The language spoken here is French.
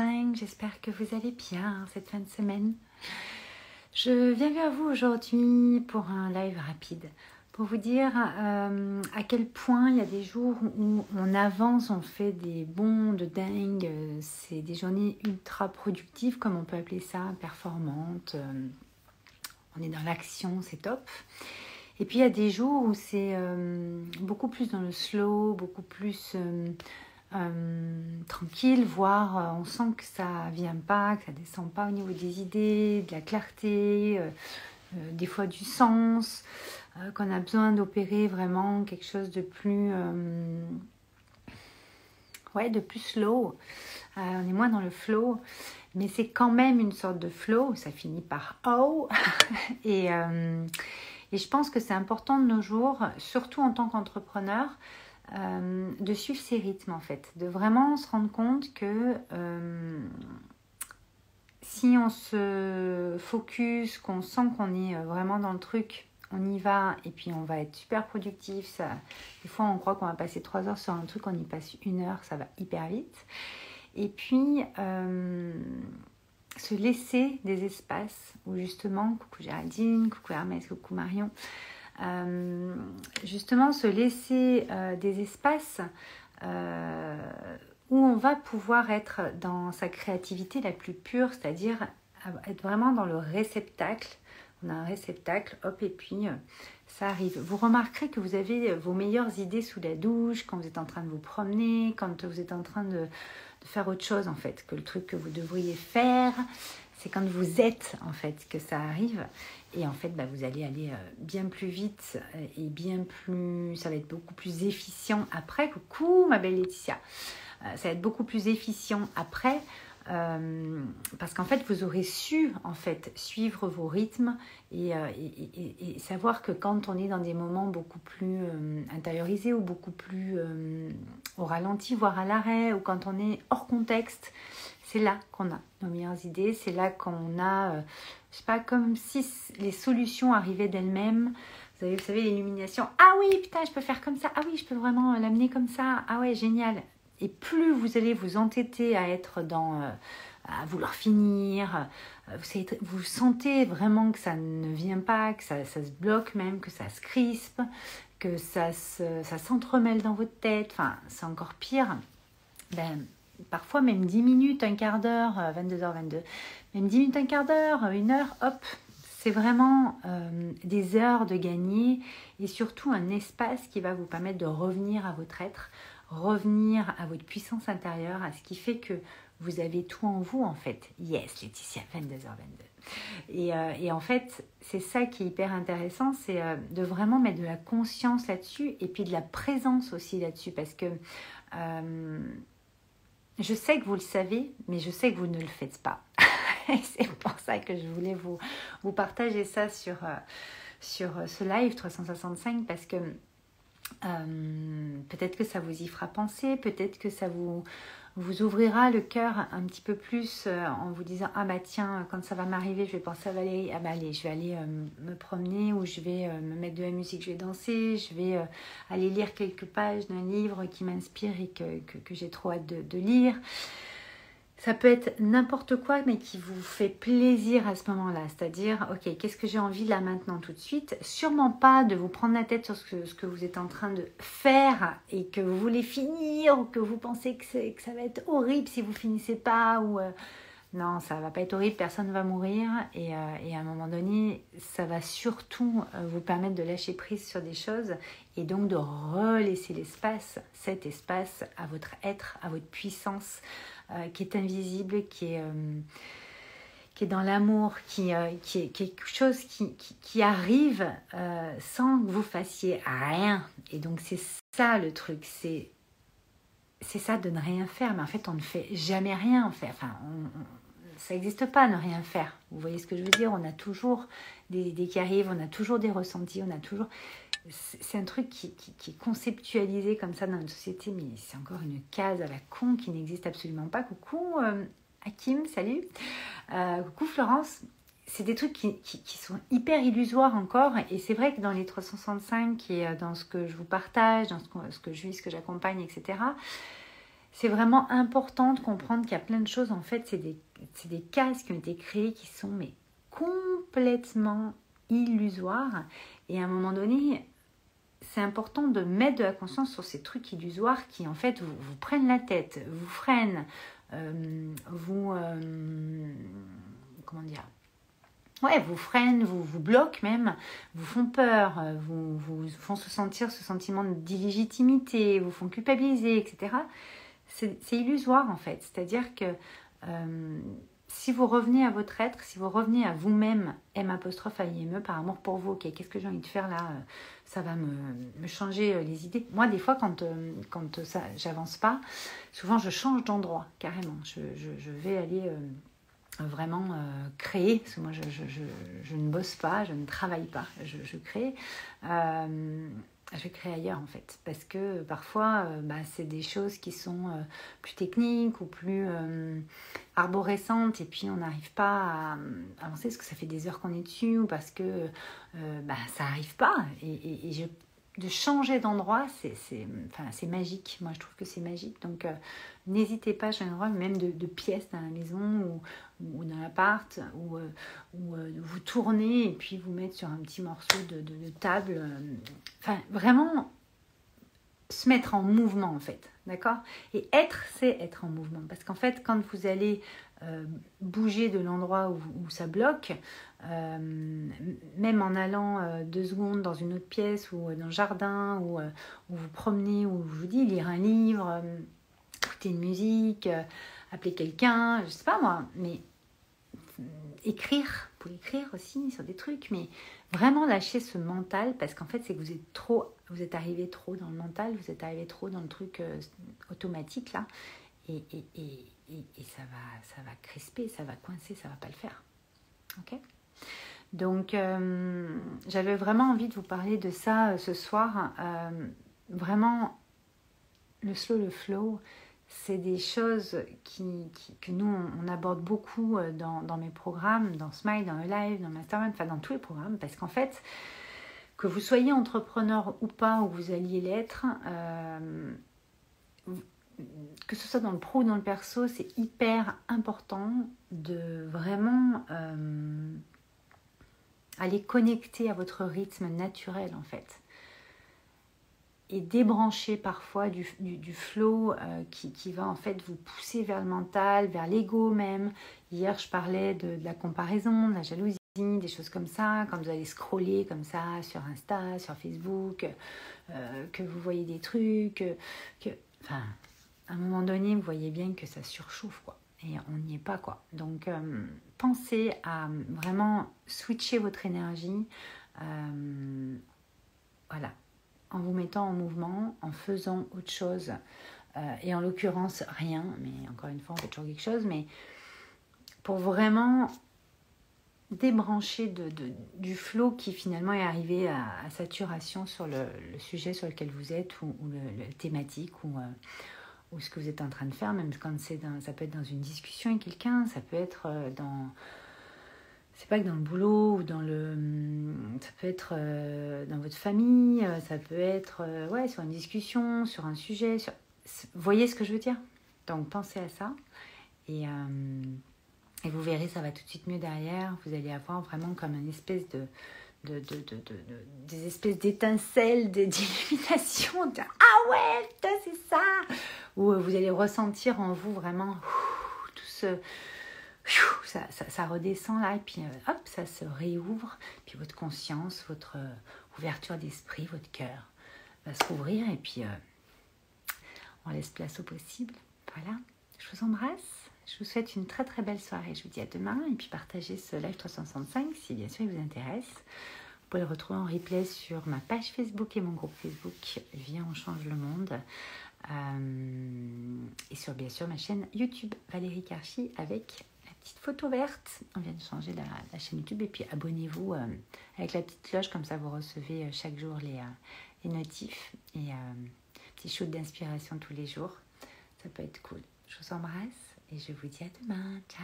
365, j'espère que vous allez bien cette fin de semaine. Je viens vers vous aujourd'hui pour un live rapide, pour vous dire euh, à quel point il y a des jours où on avance, on fait des bons de dingue, c'est des journées ultra productives comme on peut appeler ça, performantes, euh, on est dans l'action, c'est top. Et puis il y a des jours où c'est euh, beaucoup plus dans le slow, beaucoup plus euh, tranquille, voire euh, on sent que ça vient pas, que ça descend pas au niveau des idées, de la clarté, euh, des fois du sens, qu'on a besoin d'opérer vraiment quelque chose de plus, ouais, de plus slow. on est moins dans le flow, mais c'est quand même une sorte de flow. Ça finit par oh, et et je pense que c'est important de nos jours, surtout en tant qu'entrepreneur, euh, de suivre ses rythmes en fait, de vraiment se rendre compte que euh, si on se focus, qu'on sent qu'on est euh, vraiment dans le truc, on y va et puis on va être super productif. Ça, des fois on croit qu'on va passer trois heures sur un truc, on y passe une heure, ça va hyper vite. Et puis se laisser des espaces où justement, coucou Géraldine, coucou Hermès, coucou Marion, euh, justement se laisser euh, des espaces euh, où on va pouvoir être dans sa créativité la plus pure, c'est-à-dire être vraiment dans le réceptacle. On a un réceptacle, hop, et puis ça arrive. Vous remarquerez que vous avez vos meilleures idées sous la douche, quand vous êtes en train de vous promener, quand vous êtes en train de, faire autre chose en fait, que le truc que vous devriez faire. C'est quand vous êtes en fait que ça arrive. Et en fait, bah, vous allez aller euh, bien plus vite euh, et bien plus. Ça va être beaucoup plus efficient après. Coucou, ma belle Laetitia. Euh, ça va être beaucoup plus efficient après. Parce qu'en fait, vous aurez su en fait suivre vos rythmes et, savoir que quand on est dans des moments beaucoup plus intériorisés ou beaucoup plus au ralenti, voire à l'arrêt, ou quand on est hors contexte, c'est là qu'on a nos meilleures idées, c'est là qu'on a je sais pas, comme si les solutions arrivaient d'elles-mêmes. Vous avez, vous savez, l'illumination. Ah oui, putain, je peux faire comme ça. Ah oui, je peux vraiment l'amener comme ça. Ah ouais, génial. Et plus vous allez vous entêter à être dans, euh, à vouloir finir, euh, vous, sentez vraiment que ça ne vient pas, que ça, se bloque même, que ça se crispe, que ça, s'entremêle dans votre tête. Enfin, c'est encore pire. Ben, parfois même 10 minutes, un quart d'heure, 22h22, euh, même 10 minutes, un quart d'heure, une heure, hop, c'est vraiment des heures de gagner et surtout un espace qui va vous permettre de revenir à votre être, revenir à votre puissance intérieure, à ce qui fait que vous avez tout en vous en fait. Yes, Laetitia, 22h22. Et, euh, et en fait, c'est ça qui est hyper intéressant, c'est de vraiment mettre de la conscience là-dessus et puis de la présence aussi là-dessus parce que je sais que vous le savez, mais je sais que vous ne le faites pas. c'est pour ça que je voulais vous, vous partager ça sur, euh, sur euh, ce live 365 parce que euh, peut-être que ça vous y fera penser, peut-être que ça vous, ouvrira le cœur un petit peu plus euh, en vous disant ah bah tiens quand ça va m'arriver je vais penser à Valérie. Ah bah allez je vais aller euh, me promener ou je vais me mettre de la musique je vais danser je vais aller lire quelques pages d'un livre qui m'inspire et que, j'ai trop hâte de lire ça peut être n'importe quoi, mais qui vous fait plaisir à ce moment-là. C'est-à-dire, ok, qu'est-ce que j'ai envie là maintenant tout de suite? Sûrement pas de vous prendre la tête sur ce que, vous êtes en train de faire et que vous voulez finir ou que vous pensez que, ça va être horrible si vous finissez pas ou euh, non, ça va pas être horrible, personne ne va mourir et, euh, à un moment donné, ça va surtout euh, vous permettre de lâcher prise sur des choses et donc de relaisser l'espace, cet espace à votre être, à votre puissance euh, qui est invisible, qui est, euh, qui est dans l'amour, qui, euh, qui, est, quelque chose qui, qui, arrive sans que vous fassiez rien. Et donc c'est ça le truc, c'est c'est ça de ne rien faire, mais en fait on ne fait jamais rien en fait. Enfin, ça n'existe pas ne rien faire. Vous voyez ce que je veux dire? On a toujours des idées qui arrivent, on a toujours des ressentis, on a toujours c'est un truc qui, est conceptualisé comme ça dans notre société, mais c'est encore une case à la con qui n'existe absolument pas. Coucou euh, Hakim, salut. Euh, coucou Florence. C'est des trucs qui, sont hyper illusoires encore. Et c'est vrai que dans les 365 et euh, dans ce que je vous partage, dans ce que, ce que je vis, ce que j'accompagne, etc., c'est vraiment important de comprendre qu'il y a plein de choses, en fait, c'est des, des cases qui ont été créées qui sont mais complètement illusoires. Et à un moment donné, c'est important de mettre de la conscience sur ces trucs illusoires qui, en fait, vous, prennent la tête, vous freinent, euh, vous... Euh, comment dire Ouais, vous freinent, vous vous bloquent même, vous font peur, vous, vous font se sentir ce sentiment d'illégitimité, vous font culpabiliser, etc. C'est illusoire en fait. C'est-à-dire que euh, si vous revenez à votre être, si vous revenez à vous-même, M apostrophe IME, par amour pour vous, ok, qu'est-ce que j'ai envie de faire là Ça va me, changer euh, les idées. Moi, des fois, quand, euh, quand ça, j'avance pas, souvent je change d'endroit, carrément. Je, je, vais aller euh, vraiment créer, parce que moi, je, je, ne bosse pas, je ne travaille pas, je, crée je créer ailleurs en fait. Parce que parfois, euh, bah, c'est des choses qui sont euh, plus techniques ou plus euh, arborescentes et puis on n'arrive pas à, avancer parce que ça fait des heures qu'on est dessus ou parce que bah, ça n'arrive pas. Et, je de changer d'endroit, c'est magique. Moi, je trouve que c'est magique. Donc, euh, n'hésitez pas à changer d'endroit, même de, de, pièces dans la maison ou, dans l'appart, ou, euh, euh, vous tourner et puis vous mettre sur un petit morceau de, de table. Enfin, vraiment se mettre en mouvement, en fait. D'accord? Et être, c'est être en mouvement. Parce qu'en fait, quand vous allez euh, bouger de l'endroit où, ça bloque, euh, même en allant euh, deux secondes dans une autre pièce ou dans le jardin, ou, vous promenez, ou je vous dis lire un livre, écouter une musique, appeler quelqu'un, je sais pas moi, mais écrire, pour écrire aussi sur des trucs, mais vraiment lâcher ce mental parce qu'en fait c'est que vous êtes trop, vous êtes arrivé trop dans le mental, vous êtes arrivé trop dans le truc automatique là, et, ça, va, ça va crisper, ça va coincer, ça va pas le faire. Ok? Donc, euh, j'avais vraiment envie de vous parler de ça euh, ce soir. Euh, vraiment, le slow, le flow, c'est des choses qui, que nous, on, aborde beaucoup dans, dans, mes programmes, dans Smile, dans le live, dans Mastermind, enfin dans tous les programmes, parce qu'en fait, que vous soyez entrepreneur ou pas, ou vous alliez l'être, que ce soit dans le pro ou dans le perso, c'est hyper important de vraiment euh, aller connecter à votre rythme naturel en fait. Et débrancher parfois du, du, flow euh, qui, va en fait vous pousser vers le mental, vers l'ego même. Hier, je parlais de, la comparaison, de la jalousie, des choses comme ça, quand vous allez scroller comme ça sur Insta, sur Facebook, euh, que vous voyez des trucs, que, enfin, à un moment donné, vous voyez bien que ça surchauffe, quoi. Et on n'y est pas, quoi. Donc, euh, pensez à vraiment switcher votre énergie. Euh, voilà. En vous mettant en mouvement, en faisant autre chose. Euh, et en l'occurrence, rien. Mais encore une fois, on fait toujours quelque chose. Mais pour vraiment débrancher du flot qui finalement est arrivé à, saturation sur le, sujet sur lequel vous êtes ou, le, thématique ou, ou ce que vous êtes en train de faire, même quand c'est dans, ça peut être dans une discussion avec quelqu'un, ça peut être euh, dans, c'est pas que dans le boulot ou dans le, hum, ça peut être euh, dans votre famille, euh, ça peut être ouais sur une discussion, sur un sujet, sur, voyez ce que je veux dire? Donc pensez à ça et et vous verrez, ça va tout de suite mieux derrière. Vous allez avoir vraiment comme une espèce de, de, de, de, des espèces d'étincelles, d'illumination. ah ouais, c'est ça Où vous allez ressentir en vous vraiment tout ce... Ça, ça, redescend là et puis euh, hop, ça se réouvre. Puis votre conscience, votre euh, ouverture d'esprit, votre cœur va s'ouvrir et puis euh, on laisse place au possible. Voilà, je vous embrasse. Je vous souhaite une très très belle soirée. Je vous dis à demain et puis partagez ce live 365 si bien sûr il vous intéresse. Vous pouvez le retrouver en replay sur ma page Facebook et mon groupe Facebook Viens on change le monde. Euh, et sur bien sûr ma chaîne YouTube Valérie Karchi avec la petite photo verte. On vient de changer la, chaîne YouTube et puis abonnez-vous euh, avec la petite cloche comme ça vous recevez euh, chaque jour les, les notifs et petit shoot d'inspiration tous les jours. Ça peut être cool. Je vous embrasse et je vous dis à demain. Ciao